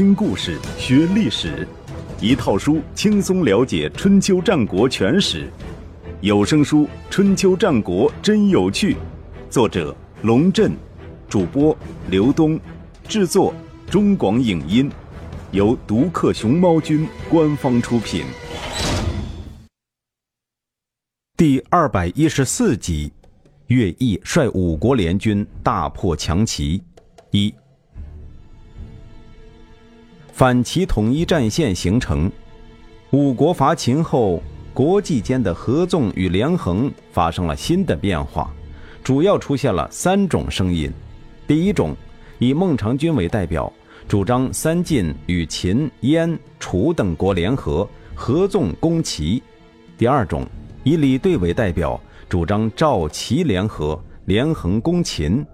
听故事学历史，一套书轻松了解春秋战国全史。有声书《春秋战国真有趣》，作者龙震，主播刘东，制作中广影音，由独克熊猫君官方出品。第二百一十四集，乐毅率五国联军大破强齐。一。反齐统一战线形成，五国伐秦后，国际间的合纵与连横发生了新的变化，主要出现了三种声音：第一种，以孟尝君为代表，主张三晋与秦、燕、楚等国联合，合纵攻齐；第二种，以李队为代表，主张赵、齐联合，连横攻秦；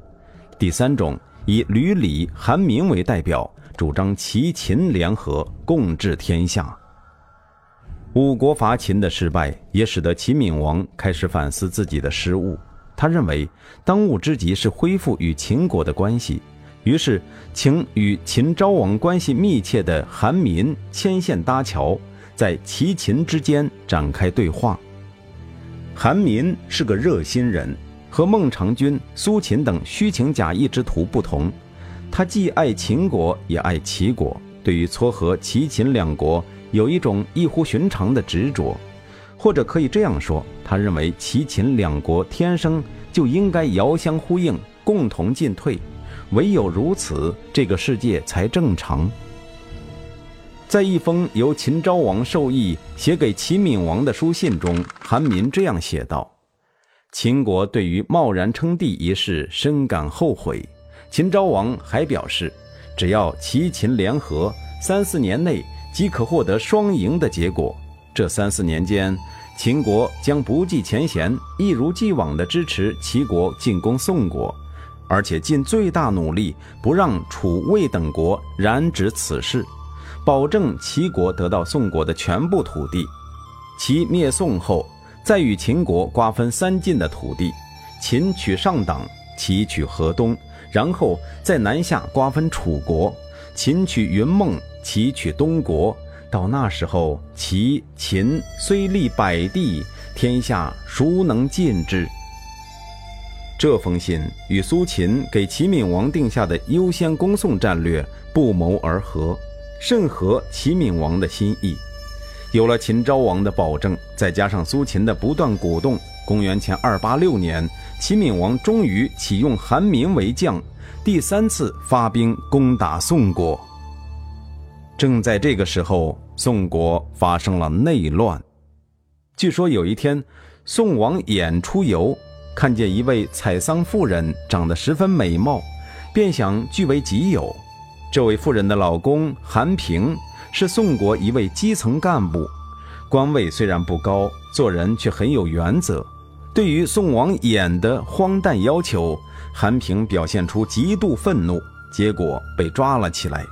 第三种，以吕礼、韩民为代表。主张齐秦联合，共治天下。五国伐秦的失败，也使得秦闵王开始反思自己的失误。他认为，当务之急是恢复与秦国的关系，于是请与秦昭王关系密切的韩民牵线搭桥，在齐秦之间展开对话。韩民是个热心人，和孟尝君、苏秦等虚情假意之徒不同。他既爱秦国，也爱齐国。对于撮合齐秦两国，有一种异乎寻常的执着，或者可以这样说：他认为齐秦两国天生就应该遥相呼应，共同进退，唯有如此，这个世界才正常。在一封由秦昭王授意写给齐闵王的书信中，韩民这样写道：“秦国对于贸然称帝一事深感后悔。”秦昭王还表示，只要齐秦联合，三四年内即可获得双赢的结果。这三四年间，秦国将不计前嫌，一如既往地支持齐国进攻宋国，而且尽最大努力不让楚、魏等国染指此事，保证齐国得到宋国的全部土地。齐灭宋后，再与秦国瓜分三晋的土地，秦取上党，齐取河东。然后在南下瓜分楚国，秦取云梦，齐取东国。到那时候，齐秦虽立百地，天下孰能尽之？这封信与苏秦给齐闵王定下的优先攻宋战略不谋而合，甚合齐闵王的心意。有了秦昭王的保证，再加上苏秦的不断鼓动，公元前二八六年。齐闵王终于启用韩民为将，第三次发兵攻打宋国。正在这个时候，宋国发生了内乱。据说有一天，宋王衍出游，看见一位采桑妇人长得十分美貌，便想据为己有。这位妇人的老公韩平是宋国一位基层干部，官位虽然不高，做人却很有原则。对于宋王衍的荒诞要求，韩平表现出极度愤怒，结果被抓了起来。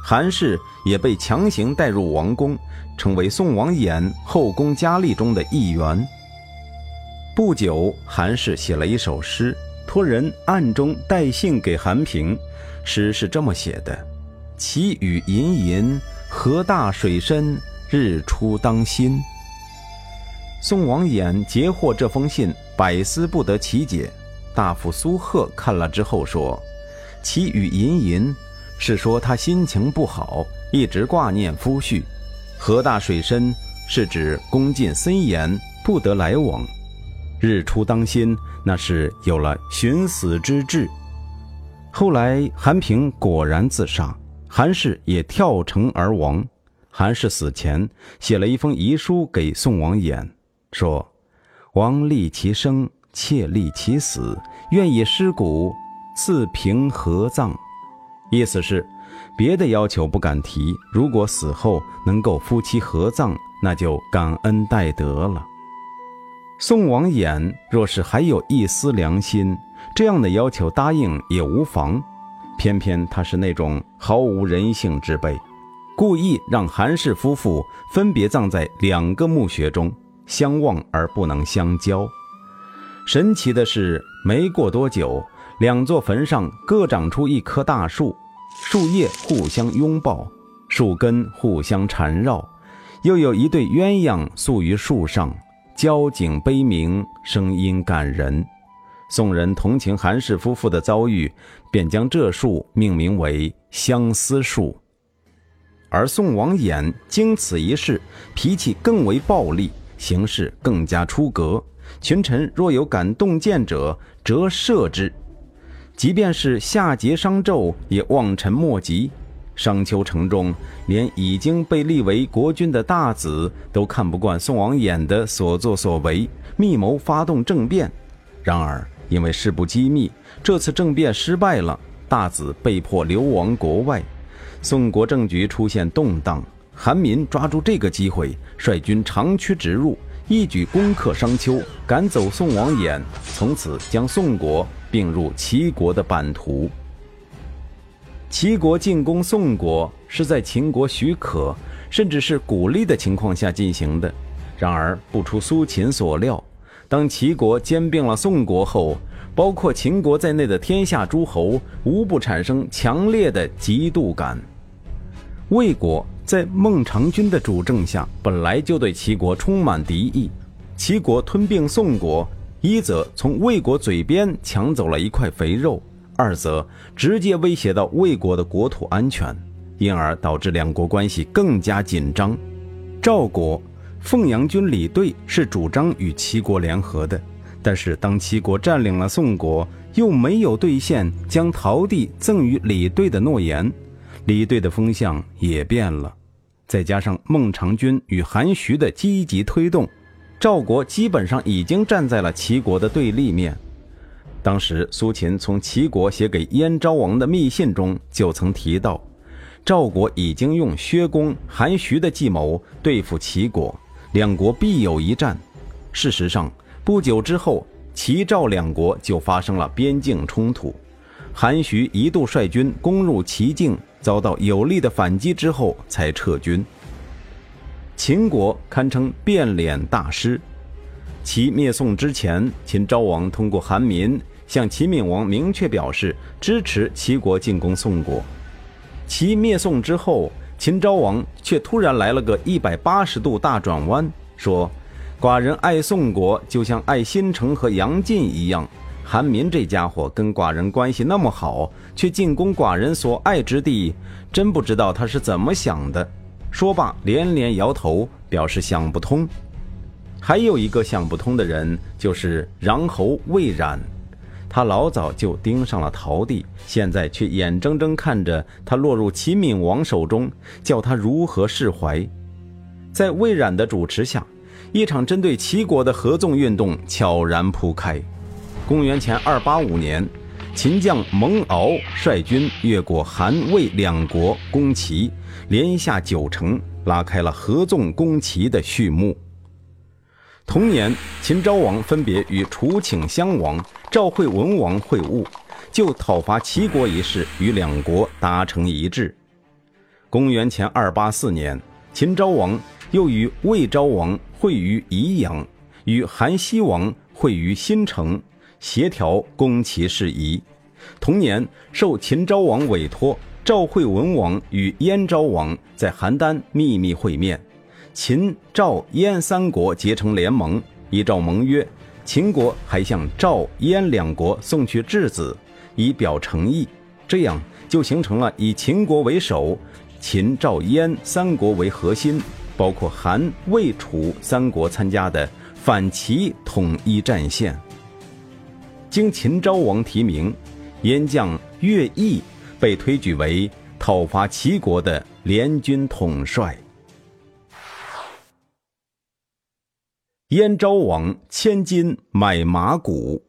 韩氏也被强行带入王宫，成为宋王衍后宫佳丽中的一员。不久，韩氏写了一首诗，托人暗中带信给韩平。诗是这么写的：“其雨隐隐，河大水深，日出当心。”宋王衍截获这封信，百思不得其解。大夫苏贺看了之后说：“其语吟吟，是说他心情不好，一直挂念夫婿；河大水深，是指宫禁森严，不得来往；日出当心，那是有了寻死之志。”后来韩平果然自杀，韩氏也跳城而亡。韩氏死前写了一封遗书给宋王衍。说：“王立其生，妾立其死，愿以尸骨赐平合葬。”意思是，别的要求不敢提，如果死后能够夫妻合葬，那就感恩戴德了。宋王衍若是还有一丝良心，这样的要求答应也无妨。偏偏他是那种毫无人性之辈，故意让韩氏夫妇分别葬在两个墓穴中。相望而不能相交。神奇的是，没过多久，两座坟上各长出一棵大树，树叶互相拥抱，树根互相缠绕，又有一对鸳鸯宿于树上，交颈悲鸣，声音感人。宋人同情韩氏夫妇的遭遇，便将这树命名为相思树。而宋王衍经此一事，脾气更为暴戾，行事更加出格。群臣若有敢动剑者，折射之。即便是夏桀、商纣，也望尘莫及。商丘城中，连已经被立为国君的大子都看不惯宋王衍的所作所为，密谋发动政变。然而，因为事不机密，这次政变失败了，大子被迫流亡国外，宋国政局出现动荡。韩民抓住这个机会，率军长驱直入，一举攻克商丘，赶走宋王衍，从此将宋国并入齐国的版图。齐国进攻宋国是在秦国许可，甚至是鼓励的情况下进行的。然而不出苏秦所料。当齐国兼并了宋国后，包括秦国在内的天下诸侯无不产生强烈的嫉妒感。魏国在孟尝君的主政下，本来就对齐国充满敌意。齐国吞并宋国，一则从魏国嘴边抢走了一块肥肉，二则直接威胁到魏国的国土安全，因而导致两国关系更加紧张。赵国。凤阳君李兑是主张与齐国联合的，但是当齐国占领了宋国，又没有兑现将陶地赠予李兑的诺言，李队的风向也变了。再加上孟尝君与韩徐的积极推动，赵国基本上已经站在了齐国的对立面。当时苏秦从齐国写给燕昭王的密信中就曾提到，赵国已经用薛公、韩徐的计谋对付齐国。两国必有一战。事实上，不久之后，齐赵两国就发生了边境冲突。韩徐一度率军攻入齐境，遭到有力的反击之后才撤军。秦国堪称变脸大师。齐灭宋之前，秦昭王通过韩民向齐闵王明确表示支持齐国进攻宋国。齐灭宋之后。秦昭王却突然来了个一百八十度大转弯，说：“寡人爱宋国，就像爱新城和杨进一样。韩民这家伙跟寡人关系那么好，却进攻寡人所爱之地，真不知道他是怎么想的。”说罢，连连摇头，表示想不通。还有一个想不通的人，就是穰侯魏冉。他老早就盯上了陶帝，现在却眼睁睁看着他落入齐闵王手中，叫他如何释怀？在魏冉的主持下，一场针对齐国的合纵运动悄然铺开。公元前二八五年，秦将蒙敖率军越过韩魏两国攻齐，连下九城，拉开了合纵攻齐的序幕。同年，秦昭王分别与楚顷襄王、赵惠文王会晤，就讨伐齐国一事与两国达成一致。公元前二八四年，秦昭王又与魏昭王会于宜阳，与韩熙王会于新城，协调攻齐事宜。同年，受秦昭王委托，赵惠文王与燕昭王在邯郸秘密会面。秦、赵、燕三国结成联盟，依照盟约，秦国还向赵、燕两国送去质子，以表诚意。这样就形成了以秦国为首，秦、赵、燕三国为核心，包括韩、魏、楚三国参加的反齐统一战线。经秦昭王提名，燕将乐毅被推举为讨伐齐国的联军统帅。燕昭王千金买马骨。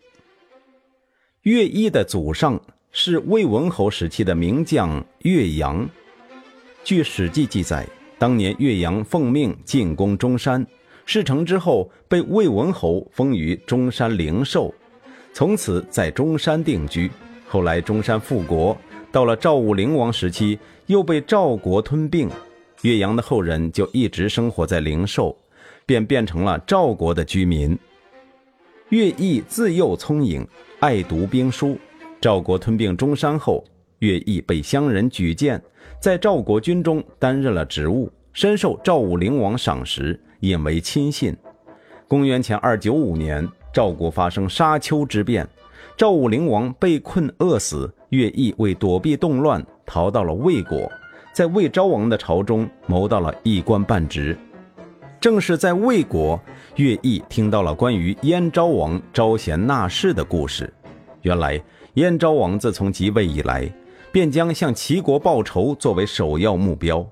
乐毅的祖上是魏文侯时期的名将岳阳。据《史记》记载，当年岳阳奉命进攻中山，事成之后被魏文侯封于中山灵寿，从此在中山定居。后来中山复国，到了赵武灵王时期，又被赵国吞并，岳阳的后人就一直生活在灵寿。便变成了赵国的居民。乐毅自幼聪颖，爱读兵书。赵国吞并中山后，乐毅被乡人举荐，在赵国军中担任了职务，深受赵武灵王赏识，引为亲信。公元前二九五年，赵国发生沙丘之变，赵武灵王被困饿死，乐毅为躲避动乱，逃到了魏国，在魏昭王的朝中谋到了一官半职。正是在魏国，乐毅听到了关于燕昭王招贤纳士的故事。原来，燕昭王自从即位以来，便将向齐国报仇作为首要目标，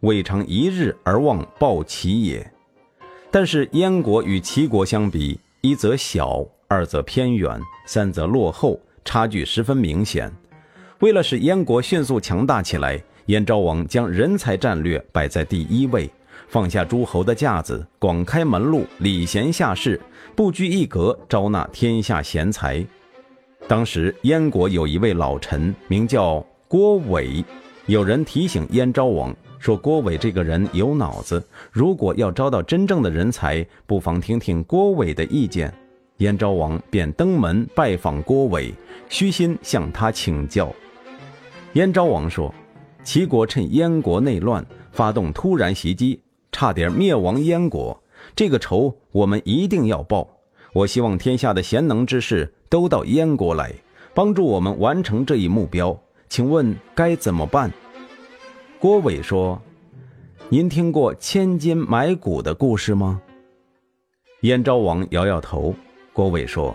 未尝一日而忘报齐也。但是燕国与齐国相比，一则小，二则偏远，三则落后，差距十分明显。为了使燕国迅速强大起来，燕昭王将人才战略摆在第一位，放下诸侯的架子，广开门路，礼贤下士，不拘一格，招纳天下贤才。当时燕国有一位老臣，名叫郭伟，有人提醒燕昭王。说郭伟这个人有脑子，如果要招到真正的人才，不妨听听郭伟的意见。燕昭王便登门拜访郭伟，虚心向他请教。燕昭王说：“齐国趁燕国内乱，发动突然袭击，差点灭亡燕国，这个仇我们一定要报。我希望天下的贤能之士都到燕国来，帮助我们完成这一目标。请问该怎么办？”郭伟说：“您听过千金买骨的故事吗？”燕昭王摇摇头。郭伟说：“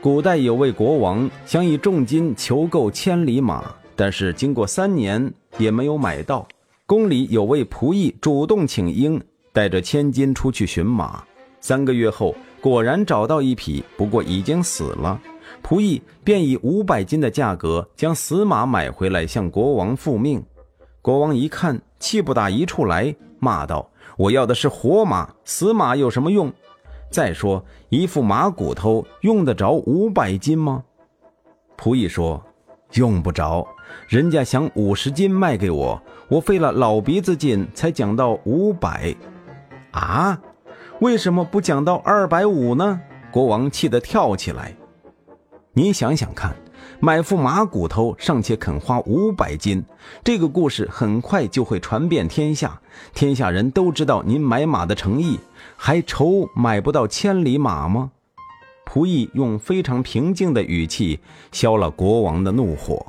古代有位国王想以重金求购千里马，但是经过三年也没有买到。宫里有位仆役主动请缨，带着千金出去寻马。三个月后，果然找到一匹，不过已经死了。仆役便以五百金的价格将死马买回来，向国王复命。”国王一看，气不打一处来，骂道：“我要的是活马，死马有什么用？再说一副马骨头用得着五百斤吗？”仆役说：“用不着，人家想五十斤卖给我，我费了老鼻子劲才讲到五百。啊，为什么不讲到二百五呢？”国王气得跳起来。你想想看。买副马骨头尚且肯花五百斤，这个故事很快就会传遍天下，天下人都知道您买马的诚意，还愁买不到千里马吗？仆役用非常平静的语气消了国王的怒火。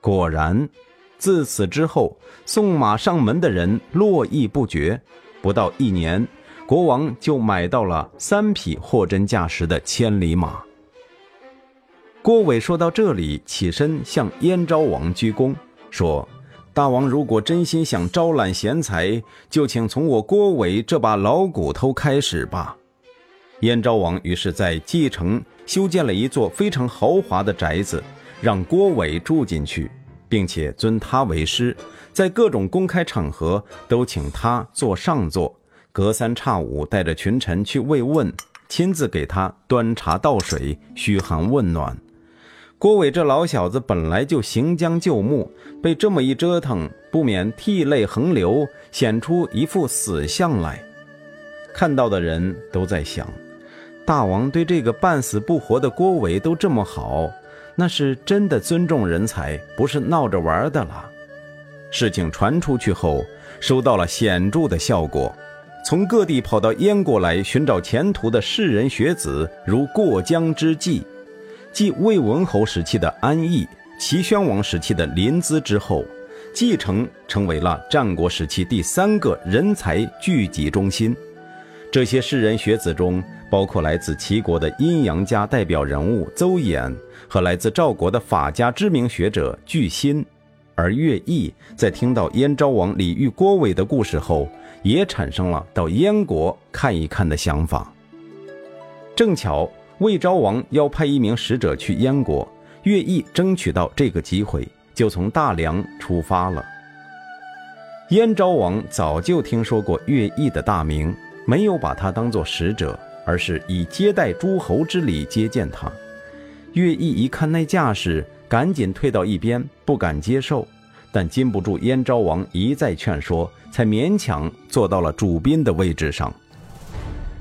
果然，自此之后，送马上门的人络绎不绝，不到一年，国王就买到了三匹货真价实的千里马。郭伟说到这里，起身向燕昭王鞠躬，说：“大王如果真心想招揽贤才，就请从我郭伟这把老骨头开始吧。”燕昭王于是，在蓟城修建了一座非常豪华的宅子，让郭伟住进去，并且尊他为师，在各种公开场合都请他坐上座，隔三差五带着群臣去慰问，亲自给他端茶倒水，嘘寒问暖。郭伟这老小子本来就行将就木，被这么一折腾，不免涕泪横流，显出一副死相来。看到的人都在想：大王对这个半死不活的郭伟都这么好，那是真的尊重人才，不是闹着玩的了。事情传出去后，收到了显著的效果，从各地跑到燕国来寻找前途的士人学子如过江之鲫。继魏文侯时期的安邑、齐宣王时期的临淄之后，蓟城成为了战国时期第三个人才聚集中心。这些士人学子中，包括来自齐国的阴阳家代表人物邹衍和来自赵国的法家知名学者巨辛。而乐毅在听到燕昭王李煜郭伟的故事后，也产生了到燕国看一看的想法。正巧。魏昭王要派一名使者去燕国，乐毅争取到这个机会，就从大梁出发了。燕昭王早就听说过乐毅的大名，没有把他当作使者，而是以接待诸侯之礼接见他。乐毅一看那架势，赶紧退到一边，不敢接受。但禁不住燕昭王一再劝说，才勉强坐到了主宾的位置上。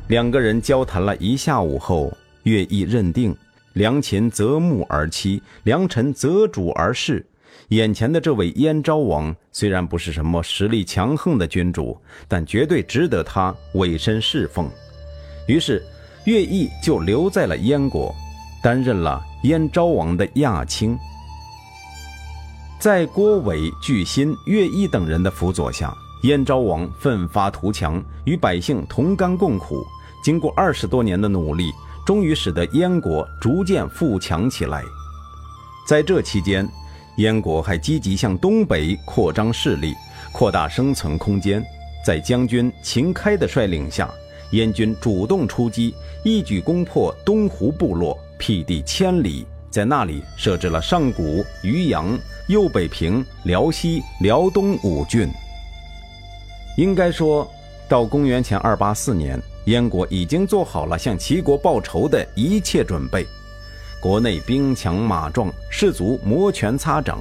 两个人交谈了一下午后。乐毅认定，良禽择木而栖，良臣择主而事。眼前的这位燕昭王虽然不是什么实力强横的君主，但绝对值得他委身侍奉。于是，乐毅就留在了燕国，担任了燕昭王的亚卿。在郭伟、巨辛、乐毅等人的辅佐下，燕昭王奋发图强，与百姓同甘共苦。经过二十多年的努力，终于使得燕国逐渐富强起来。在这期间，燕国还积极向东北扩张势力，扩大生存空间。在将军秦开的率领下，燕军主动出击，一举攻破东湖部落，辟地千里，在那里设置了上古、渔阳、右北平、辽西、辽东五郡。应该说，到公元前二八四年，燕国已经做好了向齐国报仇的一切准备。国内兵强马壮，士卒摩拳擦掌；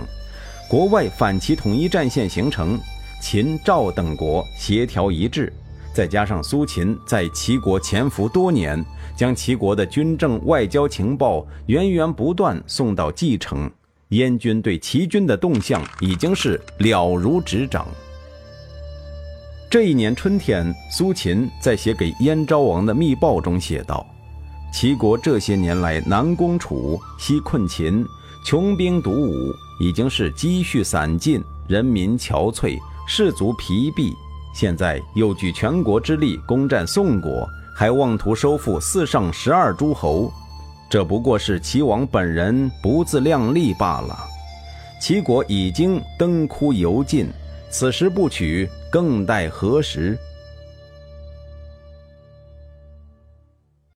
国外反齐统一战线形成，秦、赵等国协调一致，再加上苏秦在齐国潜伏多年，将齐国的军政、外交情报源源不断送到蓟城，燕军对齐军的动向已经是了如指掌。这一年春天，苏秦在写给燕昭王的密报中写道。齐国这些年来南攻楚，西困秦，穷兵黩武，已经是积蓄散尽，人民憔悴，士卒疲弊。现在又举全国之力攻占宋国，还妄图收复四上十二诸侯，这不过是齐王本人不自量力罢了。齐国已经灯枯油尽，此时不取，更待何时？